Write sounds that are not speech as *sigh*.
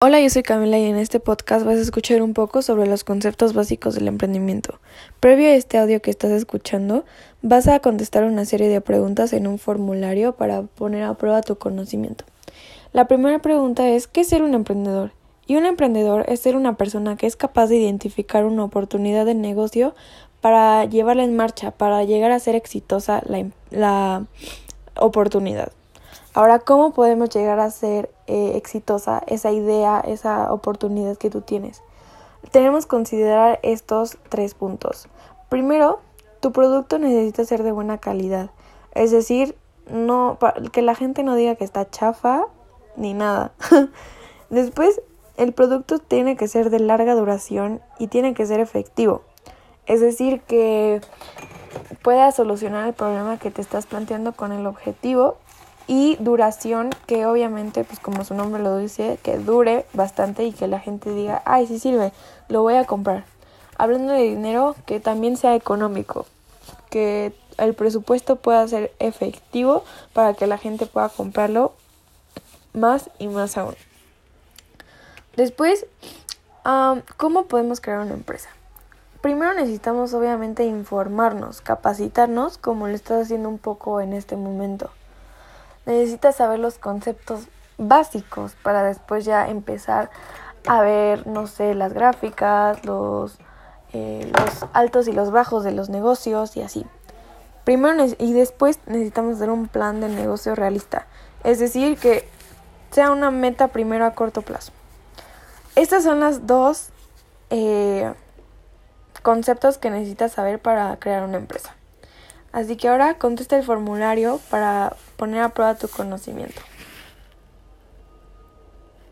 Hola, yo soy Camila y en este podcast vas a escuchar un poco sobre los conceptos básicos del emprendimiento. Previo a este audio que estás escuchando, vas a contestar una serie de preguntas en un formulario para poner a prueba tu conocimiento. La primera pregunta es, ¿qué es ser un emprendedor? Y un emprendedor es ser una persona que es capaz de identificar una oportunidad de negocio para llevarla en marcha, para llegar a ser exitosa la, la oportunidad. Ahora, ¿cómo podemos llegar a ser eh, exitosa esa idea, esa oportunidad que tú tienes? Tenemos que considerar estos tres puntos. Primero, tu producto necesita ser de buena calidad. Es decir, no que la gente no diga que está chafa ni nada. *laughs* Después, el producto tiene que ser de larga duración y tiene que ser efectivo. Es decir, que pueda solucionar el problema que te estás planteando con el objetivo y duración que obviamente pues como su nombre lo dice que dure bastante y que la gente diga ay sí sirve lo voy a comprar hablando de dinero que también sea económico que el presupuesto pueda ser efectivo para que la gente pueda comprarlo más y más aún. Después cómo podemos crear una empresa Primero necesitamos obviamente informarnos, capacitarnos, como lo estás haciendo un poco en este momento necesitas saber los conceptos básicos para después ya empezar a ver, no sé, las gráficas, los, eh, los altos y los bajos de los negocios y así. Primero y después necesitamos hacer un plan de negocio realista, es decir, que sea una meta primero a corto plazo. Estas son las dos eh, conceptos que necesitas saber para crear una empresa. Así que ahora contesta el formulario para poner a prueba tu conocimiento.